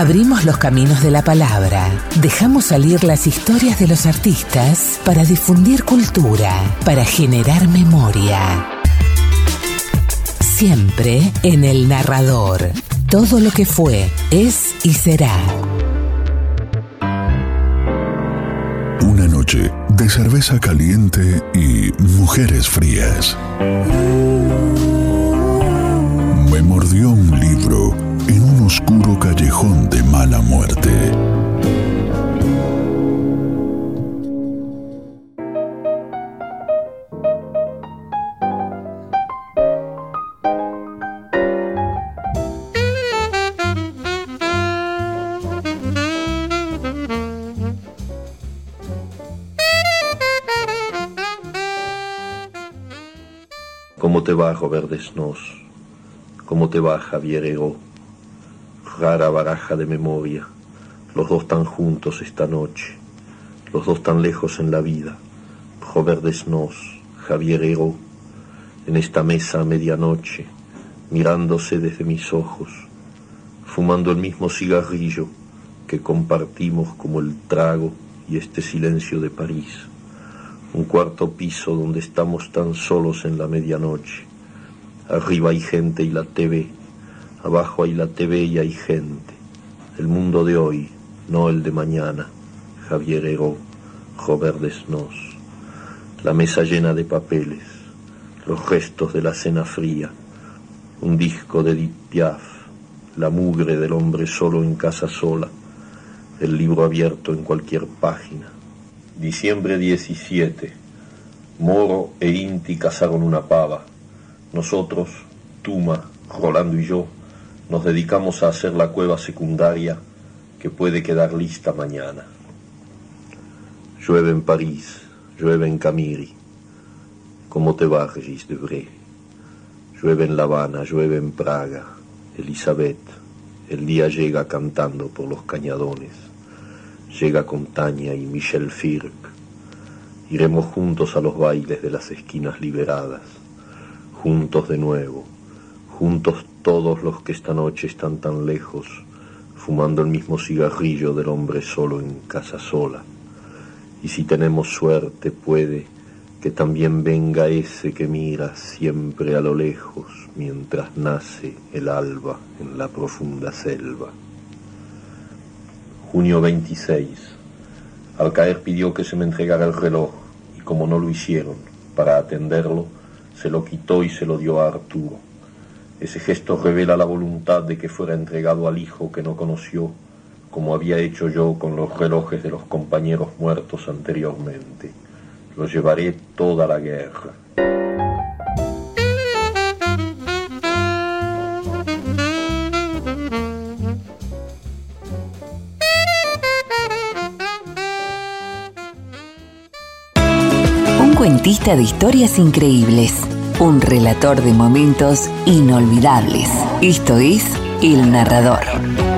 Abrimos los caminos de la palabra, dejamos salir las historias de los artistas para difundir cultura, para generar memoria. Siempre en el narrador. Todo lo que fue, es y será. Una noche de cerveza caliente y mujeres frías. Callejón de mala muerte. ¿Cómo te va, Robert Desnos? ¿Cómo te va, Javier Ego? Rara baraja de memoria, los dos tan juntos esta noche, los dos tan lejos en la vida. Robert Desnos, Javier Ego, en esta mesa a medianoche, mirándose desde mis ojos, fumando el mismo cigarrillo que compartimos como el trago y este silencio de París un cuarto piso donde estamos tan solos en la medianoche. Arriba hay gente y la TV, abajo hay la TV y hay gente. El mundo de hoy, no el de mañana. Javier Heró, Robert Desnos. La mesa llena de papeles, los restos de la cena fría, un disco de Edith Piaf, la mugre del hombre solo en casa sola, el libro abierto en cualquier página Diciembre 17. Moro e Inti cazaron una pava. Nosotros, Tuma, Rolando y yo, nos dedicamos a hacer la cueva secundaria que puede quedar lista mañana. Llueve en París, llueve en Camiri. ¿Cómo te va, Regis Debré? Llueve en La Habana, llueve en Praga. Elizabeth, el día llega cantando por los cañadones llega con Tania y Michel Firk. Iremos juntos a los bailes de las esquinas liberadas, juntos de nuevo, juntos todos los que esta noche están tan lejos, fumando el mismo cigarrillo del hombre solo en casa sola. Y si tenemos suerte puede que también venga ese que mira siempre a lo lejos mientras nace el alba en la profunda selva. Junio 26. Al caer pidió que se me entregara el reloj y como no lo hicieron, para atenderlo, se lo quitó y se lo dio a Arturo. Ese gesto revela la voluntad de que fuera entregado al hijo que no conoció, como había hecho yo con los relojes de los compañeros muertos anteriormente. Lo llevaré toda la guerra. cuentista de historias increíbles, un relator de momentos inolvidables. Esto es El Narrador.